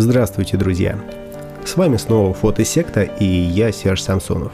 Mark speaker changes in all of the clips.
Speaker 1: Здравствуйте, друзья! С вами снова Фотосекта и я, Серж Самсонов.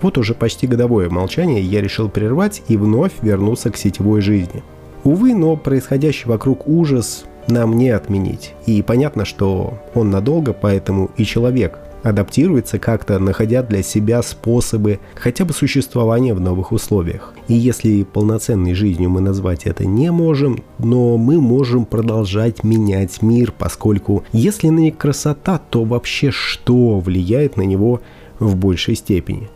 Speaker 1: Вот уже почти годовое молчание я решил прервать и вновь вернуться к сетевой жизни. Увы, но происходящий вокруг ужас нам не отменить. И понятно, что он надолго, поэтому и человек адаптируется как-то, находя для себя способы хотя бы существования в новых условиях. И если полноценной жизнью мы назвать это не можем, но мы можем продолжать менять мир, поскольку если не красота, то вообще что влияет на него в большей степени?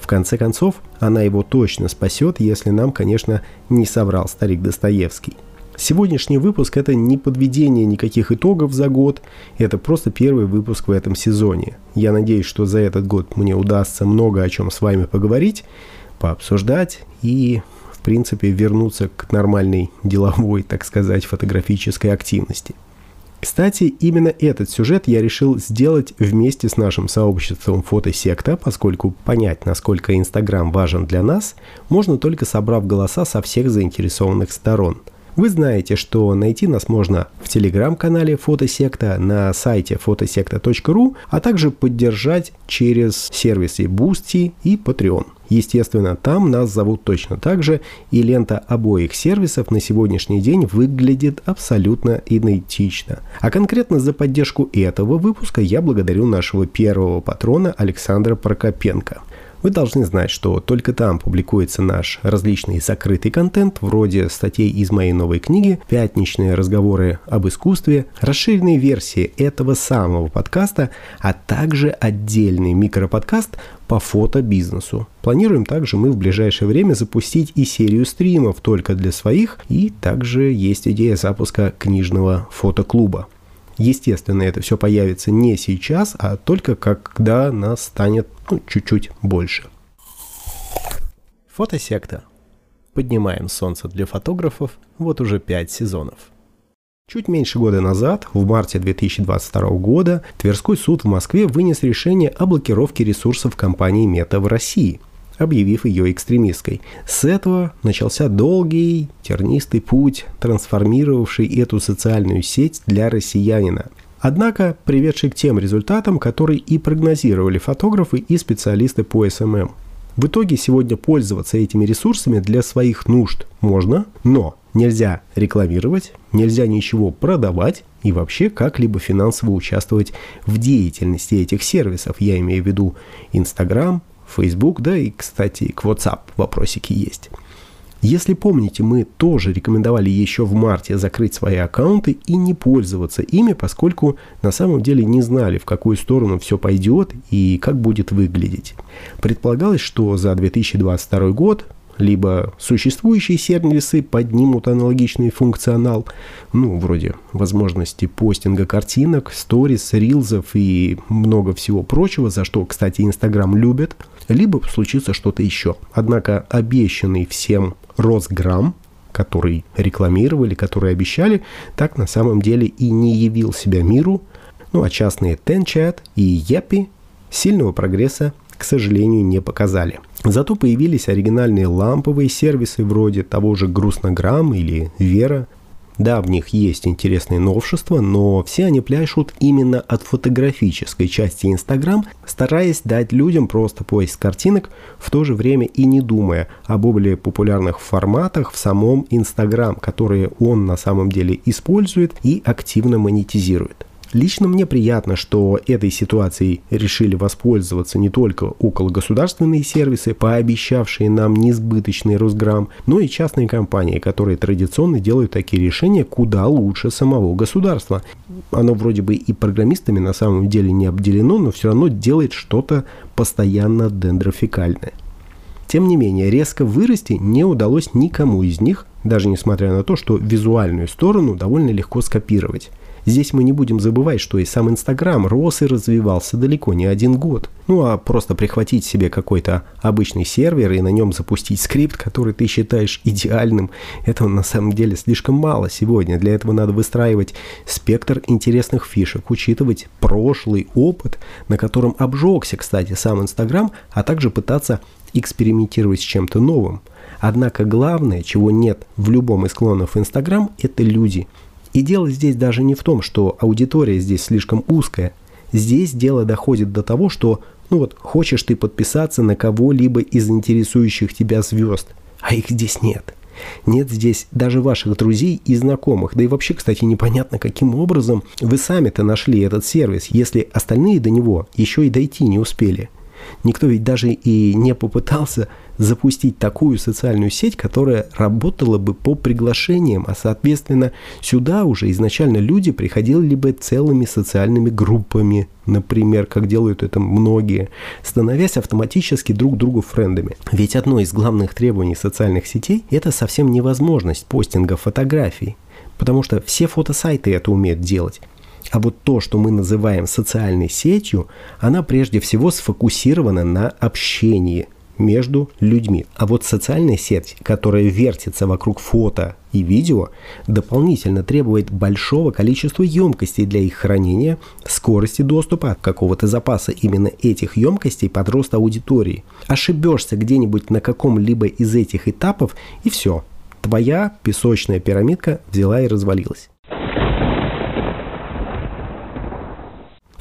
Speaker 1: В конце концов, она его точно спасет, если нам, конечно, не соврал старик Достоевский. Сегодняшний выпуск – это не подведение никаких итогов за год, это просто первый выпуск в этом сезоне. Я надеюсь, что за этот год мне удастся много о чем с вами поговорить, пообсуждать и, в принципе, вернуться к нормальной деловой, так сказать, фотографической активности. Кстати, именно этот сюжет я решил сделать вместе с нашим сообществом фотосекта, поскольку понять, насколько Инстаграм важен для нас, можно только собрав голоса со всех заинтересованных сторон – вы знаете, что найти нас можно в телеграм-канале Фотосекта, на сайте фотосекта.ру, а также поддержать через сервисы Boosty и Patreon. Естественно, там нас зовут точно так же, и лента обоих сервисов на сегодняшний день выглядит абсолютно идентично. А конкретно за поддержку этого выпуска я благодарю нашего первого патрона Александра Прокопенко – вы должны знать, что только там публикуется наш различный закрытый контент, вроде статей из моей новой книги, пятничные разговоры об искусстве, расширенные версии этого самого подкаста, а также отдельный микроподкаст по фотобизнесу. Планируем также мы в ближайшее время запустить и серию стримов только для своих, и также есть идея запуска книжного фотоклуба. Естественно, это все появится не сейчас, а только когда нас станет ну, чуть-чуть больше. Фотосекта. Поднимаем солнце для фотографов вот уже 5 сезонов. Чуть меньше года назад, в марте 2022 года, Тверской суд в Москве вынес решение о блокировке ресурсов компании Мета в России – объявив ее экстремистской. С этого начался долгий, тернистый путь, трансформировавший эту социальную сеть для россиянина. Однако приведший к тем результатам, которые и прогнозировали фотографы и специалисты по SMM. В итоге сегодня пользоваться этими ресурсами для своих нужд можно, но нельзя рекламировать, нельзя ничего продавать и вообще как-либо финансово участвовать в деятельности этих сервисов. Я имею в виду Instagram, Facebook, да, и, кстати, к WhatsApp вопросики есть. Если помните, мы тоже рекомендовали еще в марте закрыть свои аккаунты и не пользоваться ими, поскольку на самом деле не знали, в какую сторону все пойдет и как будет выглядеть. Предполагалось, что за 2022 год либо существующие сервисы поднимут аналогичный функционал, ну, вроде возможности постинга картинок, сторис, рилзов и много всего прочего, за что, кстати, Инстаграм любит, либо случится что-то еще. Однако обещанный всем Росграмм, который рекламировали, который обещали, так на самом деле и не явил себя миру, ну а частные Tenchat и Yapi сильного прогресса, к сожалению, не показали – Зато появились оригинальные ламповые сервисы вроде того же Грустнограмм или Вера. Да, в них есть интересные новшества, но все они пляшут именно от фотографической части Инстаграм, стараясь дать людям просто поиск картинок, в то же время и не думая о более популярных форматах в самом Инстаграм, которые он на самом деле использует и активно монетизирует. Лично мне приятно, что этой ситуацией решили воспользоваться не только около государственные сервисы, пообещавшие нам несбыточный Росграмм, но и частные компании, которые традиционно делают такие решения куда лучше самого государства. Оно вроде бы и программистами на самом деле не обделено, но все равно делает что-то постоянно дендрофикальное. Тем не менее, резко вырасти не удалось никому из них, даже несмотря на то, что визуальную сторону довольно легко скопировать. Здесь мы не будем забывать, что и сам Инстаграм рос и развивался далеко не один год. Ну а просто прихватить себе какой-то обычный сервер и на нем запустить скрипт, который ты считаешь идеальным, этого на самом деле слишком мало сегодня. Для этого надо выстраивать спектр интересных фишек, учитывать прошлый опыт, на котором обжегся, кстати, сам Инстаграм, а также пытаться экспериментировать с чем-то новым. Однако главное, чего нет в любом из клонов Инстаграм, это люди – И дело здесь даже не в том, что аудитория здесь слишком узкая. Здесь дело доходит до того, что, ну вот, хочешь ты подписаться на кого-либо из интересующих тебя звезд, а их здесь нет. Нет здесь даже ваших друзей и знакомых. Да и вообще, кстати, непонятно, каким образом вы сами-то нашли этот сервис, если остальные до него еще и дойти не успели. Никто ведь даже и не попытался запустить такую социальную сеть, которая работала бы по приглашениям, а соответственно сюда уже изначально люди приходили бы целыми социальными группами, например, как делают это многие, становясь автоматически друг другу френдами. Ведь одно из главных требований социальных сетей – это совсем невозможность постинга фотографий, потому что все фотосайты это умеют делать. А вот то, что мы называем социальной сетью, она прежде всего сфокусирована на общении между людьми. А вот социальная сеть, которая вертится вокруг фото и видео, дополнительно требует большого количества емкостей для их хранения, скорости доступа, какого-то запаса именно этих емкостей под рост аудитории. Ошибешься где-нибудь на каком-либо из этих этапов, и все. Твоя песочная пирамидка взяла и развалилась.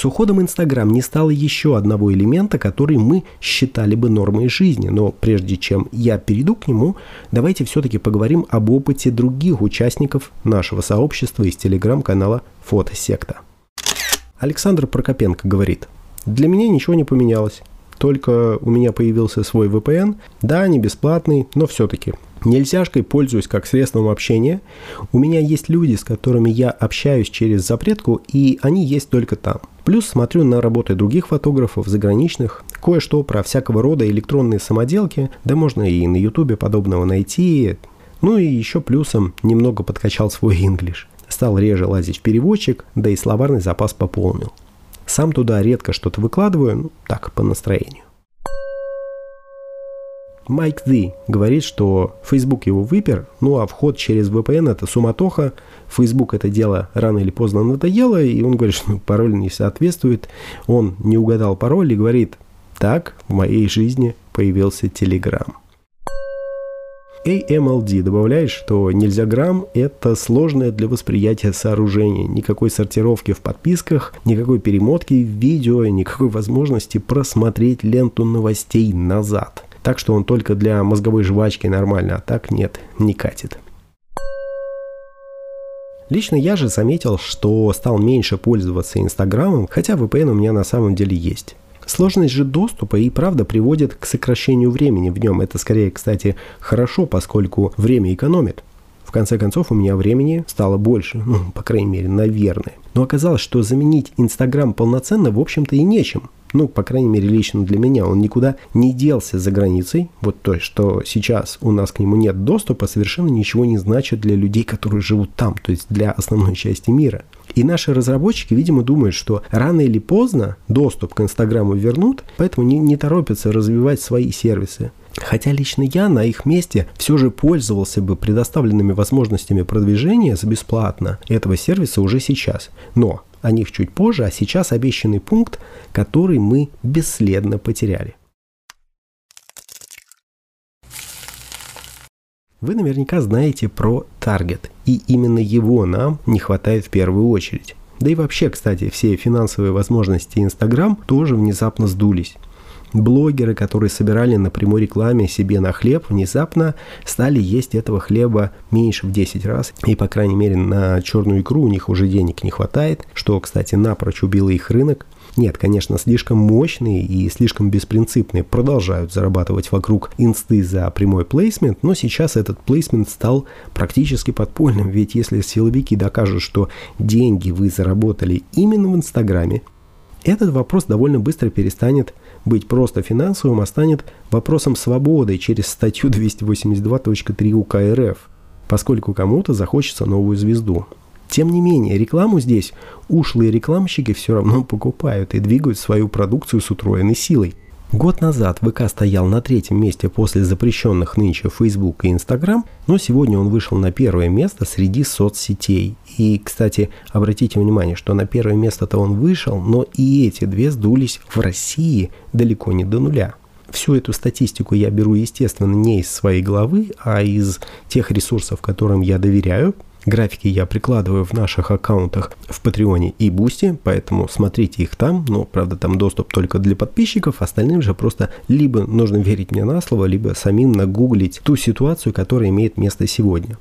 Speaker 1: С уходом Инстаграм не стало еще одного элемента, который мы считали бы нормой жизни. Но прежде чем я перейду к нему, давайте все-таки поговорим об опыте других участников нашего сообщества из телеграм-канала «Фотосекта». Александр Прокопенко говорит, «Для меня ничего не поменялось. Только у меня появился свой VPN. Да, не бесплатный, но все-таки. Нельзяшкой пользуюсь как средством общения. У меня есть люди, с которыми я общаюсь через запретку, и они есть только там. Плюс смотрю на работы других фотографов, заграничных, кое-что про всякого рода электронные самоделки, да можно и на ютубе подобного найти. Ну и еще плюсом немного подкачал свой инглиш. Стал реже лазить в переводчик, да и словарный запас пополнил. Сам туда редко что-то выкладываю, ну так, по настроению. Майк Зи говорит, что Facebook его выпер, ну а вход через VPN это суматоха, Facebook это дело рано или поздно надоело, и он говорит, что пароль не соответствует, он не угадал пароль и говорит, так в моей жизни появился Telegram. AMLD добавляет, что нельзя грамм – это сложное для восприятия сооружение. Никакой сортировки в подписках, никакой перемотки в видео, никакой возможности просмотреть ленту новостей назад – так что он только для мозговой жвачки нормально, а так нет, не катит. Лично я же заметил, что стал меньше пользоваться Инстаграмом, хотя VPN у меня на самом деле есть. Сложность же доступа и правда приводит к сокращению времени в нем. Это скорее, кстати, хорошо, поскольку время экономит. В конце концов, у меня времени стало больше, ну, по крайней мере, наверное. Но оказалось, что заменить Инстаграм полноценно, в общем-то, и нечем. Ну, по крайней мере, лично для меня. Он никуда не делся за границей. Вот то, что сейчас у нас к нему нет доступа, совершенно ничего не значит для людей, которые живут там, то есть для основной части мира. И наши разработчики, видимо, думают, что рано или поздно доступ к Инстаграму вернут, поэтому не, не торопятся развивать свои сервисы. Хотя лично я на их месте все же пользовался бы предоставленными возможностями продвижения за бесплатно этого сервиса уже сейчас. Но о них чуть позже, а сейчас обещанный пункт, который мы бесследно потеряли. Вы наверняка знаете про Target, и именно его нам не хватает в первую очередь. Да и вообще, кстати, все финансовые возможности Instagram тоже внезапно сдулись. Блогеры, которые собирали на прямой рекламе себе на хлеб, внезапно стали есть этого хлеба меньше в 10 раз. И, по крайней мере, на черную икру у них уже денег не хватает, что, кстати, напрочь убило их рынок. Нет, конечно, слишком мощные и слишком беспринципные продолжают зарабатывать вокруг инсты за прямой плейсмент, но сейчас этот плейсмент стал практически подпольным, ведь если силовики докажут, что деньги вы заработали именно в Инстаграме, этот вопрос довольно быстро перестанет быть просто финансовым, а станет вопросом свободы через статью 282.3 УК РФ, поскольку кому-то захочется новую звезду. Тем не менее, рекламу здесь ушлые рекламщики все равно покупают и двигают свою продукцию с утроенной силой. Год назад ВК стоял на третьем месте после запрещенных нынче Facebook и Instagram, но сегодня он вышел на первое место среди соцсетей. И, кстати, обратите внимание, что на первое место-то он вышел, но и эти две сдулись в России далеко не до нуля. Всю эту статистику я беру, естественно, не из своей головы, а из тех ресурсов, которым я доверяю, Графики я прикладываю в наших аккаунтах в Патреоне и Бусти, поэтому смотрите их там. Но, правда, там доступ только для подписчиков, остальным же просто либо нужно верить мне на слово, либо самим нагуглить ту ситуацию, которая имеет место сегодня.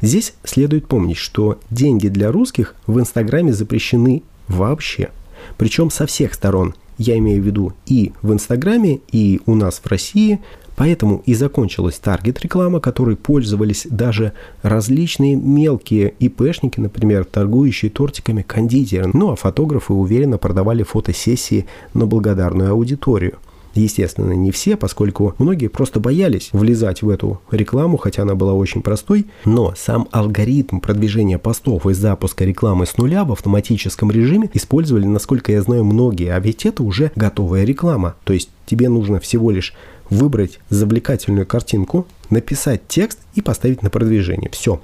Speaker 1: Здесь следует помнить, что деньги для русских в Инстаграме запрещены вообще. Причем со всех сторон. Я имею в виду и в Инстаграме, и у нас в России – Поэтому и закончилась таргет-реклама, которой пользовались даже различные мелкие ИПшники, например, торгующие тортиками кондитеры. Ну а фотографы уверенно продавали фотосессии на благодарную аудиторию. Естественно, не все, поскольку многие просто боялись влезать в эту рекламу, хотя она была очень простой. Но сам алгоритм продвижения постов и запуска рекламы с нуля в автоматическом режиме использовали, насколько я знаю, многие. А ведь это уже готовая реклама. То есть тебе нужно всего лишь выбрать завлекательную картинку, написать текст и поставить на продвижение. Все.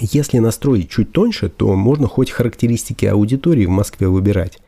Speaker 1: Если настроить чуть тоньше, то можно хоть характеристики аудитории в Москве выбирать.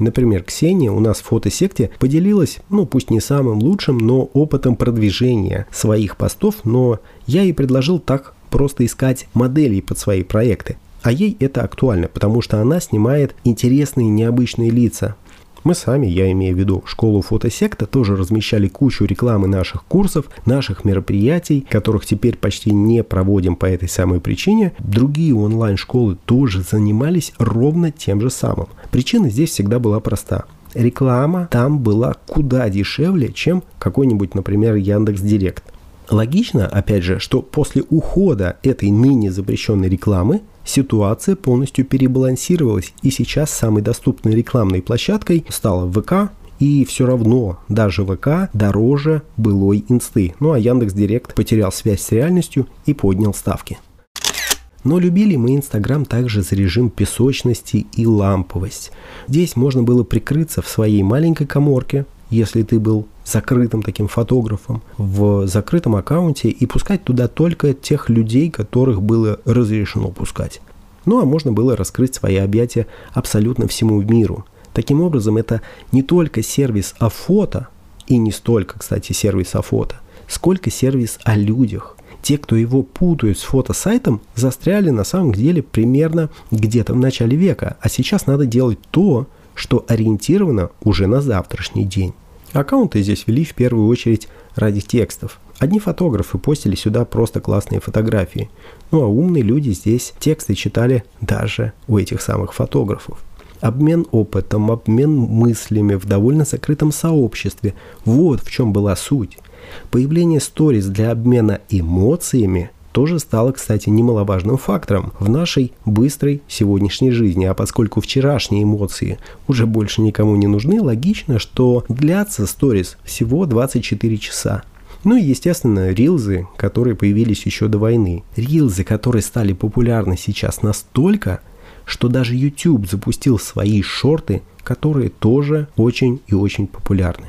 Speaker 1: Например, Ксения у нас в фотосекте поделилась, ну пусть не самым лучшим, но опытом продвижения своих постов, но я ей предложил так просто искать моделей под свои проекты. А ей это актуально, потому что она снимает интересные необычные лица, мы сами, я имею в виду школу фотосекта, тоже размещали кучу рекламы наших курсов, наших мероприятий, которых теперь почти не проводим по этой самой причине. Другие онлайн-школы тоже занимались ровно тем же самым. Причина здесь всегда была проста реклама там была куда дешевле, чем какой-нибудь, например, Яндекс Директ. Логично, опять же, что после ухода этой ныне запрещенной рекламы ситуация полностью перебалансировалась, и сейчас самой доступной рекламной площадкой стала ВК, и все равно даже ВК дороже былой инсты. Ну а Яндекс Директ потерял связь с реальностью и поднял ставки. Но любили мы Инстаграм также за режим песочности и ламповость. Здесь можно было прикрыться в своей маленькой коморке, если ты был закрытым таким фотографом в закрытом аккаунте и пускать туда только тех людей, которых было разрешено пускать. Ну а можно было раскрыть свои объятия абсолютно всему миру. Таким образом, это не только сервис о фото, и не столько, кстати, сервис о фото, сколько сервис о людях. Те, кто его путают с фотосайтом, застряли на самом деле примерно где-то в начале века, а сейчас надо делать то, что ориентировано уже на завтрашний день. Аккаунты здесь вели в первую очередь ради текстов. Одни фотографы постили сюда просто классные фотографии. Ну а умные люди здесь тексты читали даже у этих самых фотографов. Обмен опытом, обмен мыслями в довольно закрытом сообществе. Вот в чем была суть. Появление сториз для обмена эмоциями тоже стало, кстати, немаловажным фактором в нашей быстрой сегодняшней жизни. А поскольку вчерашние эмоции уже больше никому не нужны, логично, что длятся сторис всего 24 часа. Ну и, естественно, рилзы, которые появились еще до войны. Рилзы, которые стали популярны сейчас настолько, что даже YouTube запустил свои шорты, которые тоже очень и очень популярны.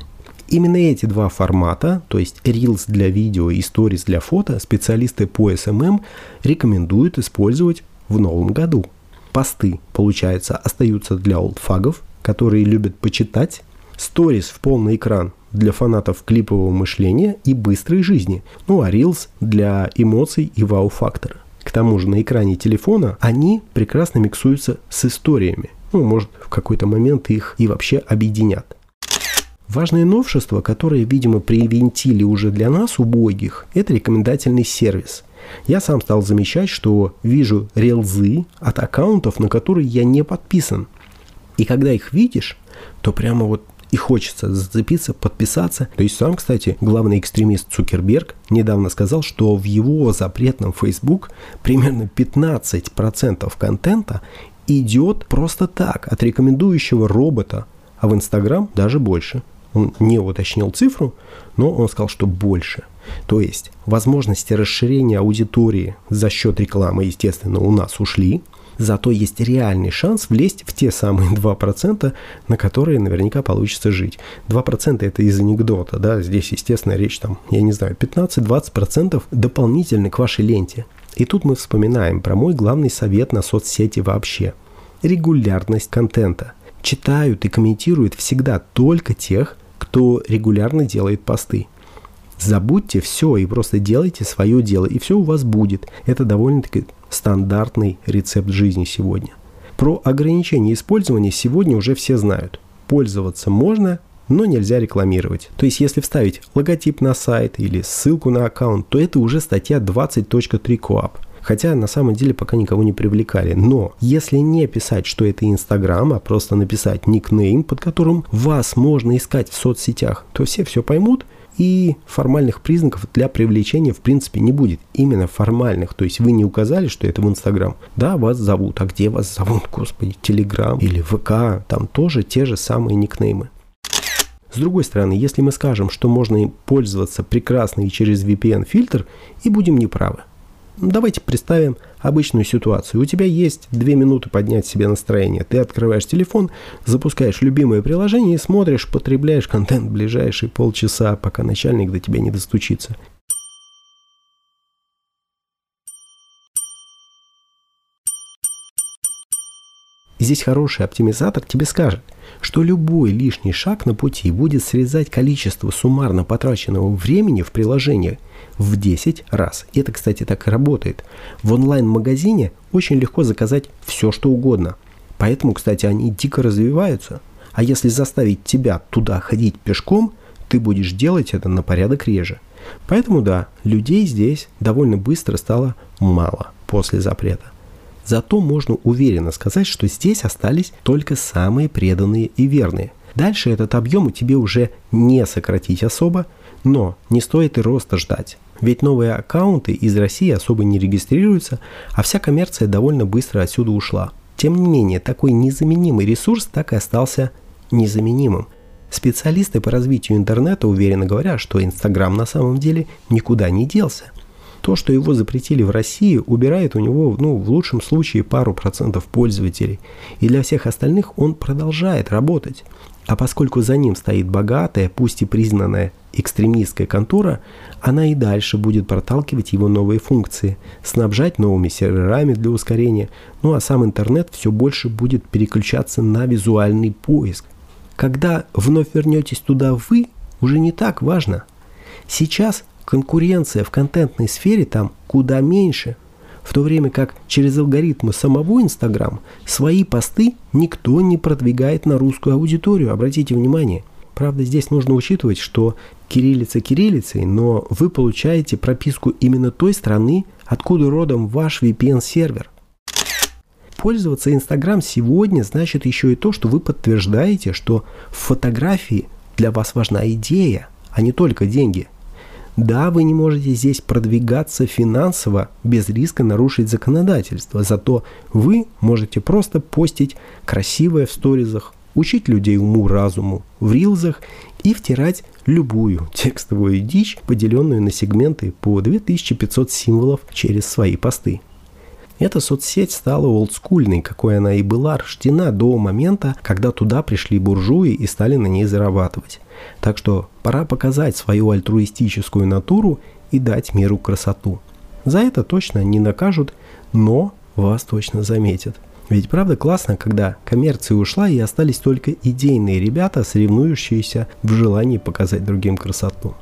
Speaker 1: Именно эти два формата, то есть Reels для видео и Stories для фото, специалисты по SMM рекомендуют использовать в новом году. Посты, получается, остаются для олдфагов, которые любят почитать. Stories в полный экран для фанатов клипового мышления и быстрой жизни. Ну а Reels для эмоций и вау-фактора. К тому же на экране телефона они прекрасно миксуются с историями. Ну, может, в какой-то момент их и вообще объединят. Важное новшество, которое, видимо, привинтили уже для нас, убогих, это рекомендательный сервис. Я сам стал замечать, что вижу релзы от аккаунтов, на которые я не подписан. И когда их видишь, то прямо вот и хочется зацепиться, подписаться. То есть сам, кстати, главный экстремист Цукерберг недавно сказал, что в его запретном Facebook примерно 15% контента идет просто так, от рекомендующего робота, а в Инстаграм даже больше. Он не уточнил цифру, но он сказал, что больше. То есть возможности расширения аудитории за счет рекламы, естественно, у нас ушли. Зато есть реальный шанс влезть в те самые 2%, на которые наверняка получится жить. 2% это из анекдота, да, здесь, естественно, речь там, я не знаю, 15-20% дополнительно к вашей ленте. И тут мы вспоминаем про мой главный совет на соцсети вообще. Регулярность контента. Читают и комментируют всегда только тех, кто регулярно делает посты. Забудьте все и просто делайте свое дело, и все у вас будет. Это довольно-таки стандартный рецепт жизни сегодня. Про ограничение использования сегодня уже все знают. Пользоваться можно, но нельзя рекламировать. То есть, если вставить логотип на сайт или ссылку на аккаунт, то это уже статья 20.3 КОАП. Хотя на самом деле пока никого не привлекали. Но если не писать, что это Инстаграм, а просто написать никнейм, под которым вас можно искать в соцсетях, то все все поймут, и формальных признаков для привлечения в принципе не будет. Именно формальных. То есть вы не указали, что это в Инстаграм. Да, вас зовут. А где вас зовут, господи? Телеграм или ВК. Там тоже те же самые никнеймы. С другой стороны, если мы скажем, что можно пользоваться прекрасно и через VPN-фильтр, и будем неправы. Давайте представим обычную ситуацию. У тебя есть две минуты поднять себе настроение. Ты открываешь телефон, запускаешь любимое приложение и смотришь, потребляешь контент ближайшие полчаса, пока начальник до тебя не достучится. Здесь хороший оптимизатор тебе скажет, что любой лишний шаг на пути будет срезать количество суммарно потраченного времени в приложении в 10 раз. И это, кстати, так и работает. В онлайн-магазине очень легко заказать все, что угодно. Поэтому, кстати, они дико развиваются. А если заставить тебя туда ходить пешком, ты будешь делать это на порядок реже. Поэтому да, людей здесь довольно быстро стало мало после запрета. Зато можно уверенно сказать, что здесь остались только самые преданные и верные. Дальше этот объем тебе уже не сократить особо, но не стоит и роста ждать. Ведь новые аккаунты из России особо не регистрируются, а вся коммерция довольно быстро отсюда ушла. Тем не менее, такой незаменимый ресурс так и остался незаменимым. Специалисты по развитию интернета уверенно говорят, что Инстаграм на самом деле никуда не делся – то, что его запретили в России, убирает у него, ну, в лучшем случае, пару процентов пользователей. И для всех остальных он продолжает работать. А поскольку за ним стоит богатая, пусть и признанная экстремистская контора, она и дальше будет проталкивать его новые функции, снабжать новыми серверами для ускорения, ну а сам интернет все больше будет переключаться на визуальный поиск. Когда вновь вернетесь туда вы, уже не так важно. Сейчас конкуренция в контентной сфере там куда меньше. В то время как через алгоритмы самого Инстаграм свои посты никто не продвигает на русскую аудиторию. Обратите внимание. Правда, здесь нужно учитывать, что кириллица кириллицей, но вы получаете прописку именно той страны, откуда родом ваш VPN-сервер. Пользоваться Инстаграм сегодня значит еще и то, что вы подтверждаете, что в фотографии для вас важна идея, а не только деньги. Да, вы не можете здесь продвигаться финансово без риска нарушить законодательство, зато вы можете просто постить красивое в сторизах, учить людей уму-разуму в рилзах и втирать любую текстовую дичь, поделенную на сегменты по 2500 символов через свои посты. Эта соцсеть стала олдскульной, какой она и была рождена до момента, когда туда пришли буржуи и стали на ней зарабатывать. Так что пора показать свою альтруистическую натуру и дать миру красоту. За это точно не накажут, но вас точно заметят. Ведь правда классно, когда коммерция ушла и остались только идейные ребята, соревнующиеся в желании показать другим красоту.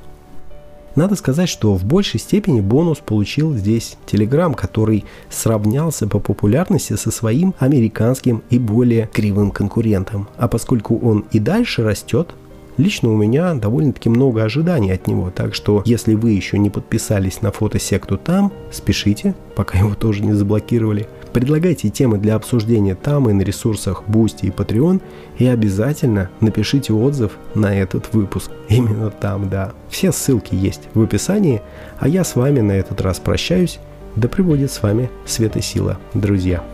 Speaker 1: Надо сказать, что в большей степени бонус получил здесь Telegram, который сравнялся по популярности со своим американским и более кривым конкурентом. А поскольку он и дальше растет, Лично у меня довольно-таки много ожиданий от него, так что если вы еще не подписались на фотосекту там, спешите, пока его тоже не заблокировали. Предлагайте темы для обсуждения там и на ресурсах Boosty и Patreon, и обязательно напишите отзыв на этот выпуск. Именно там, да. Все ссылки есть в описании, а я с вами на этот раз прощаюсь. Да пребудет с вами света сила, друзья.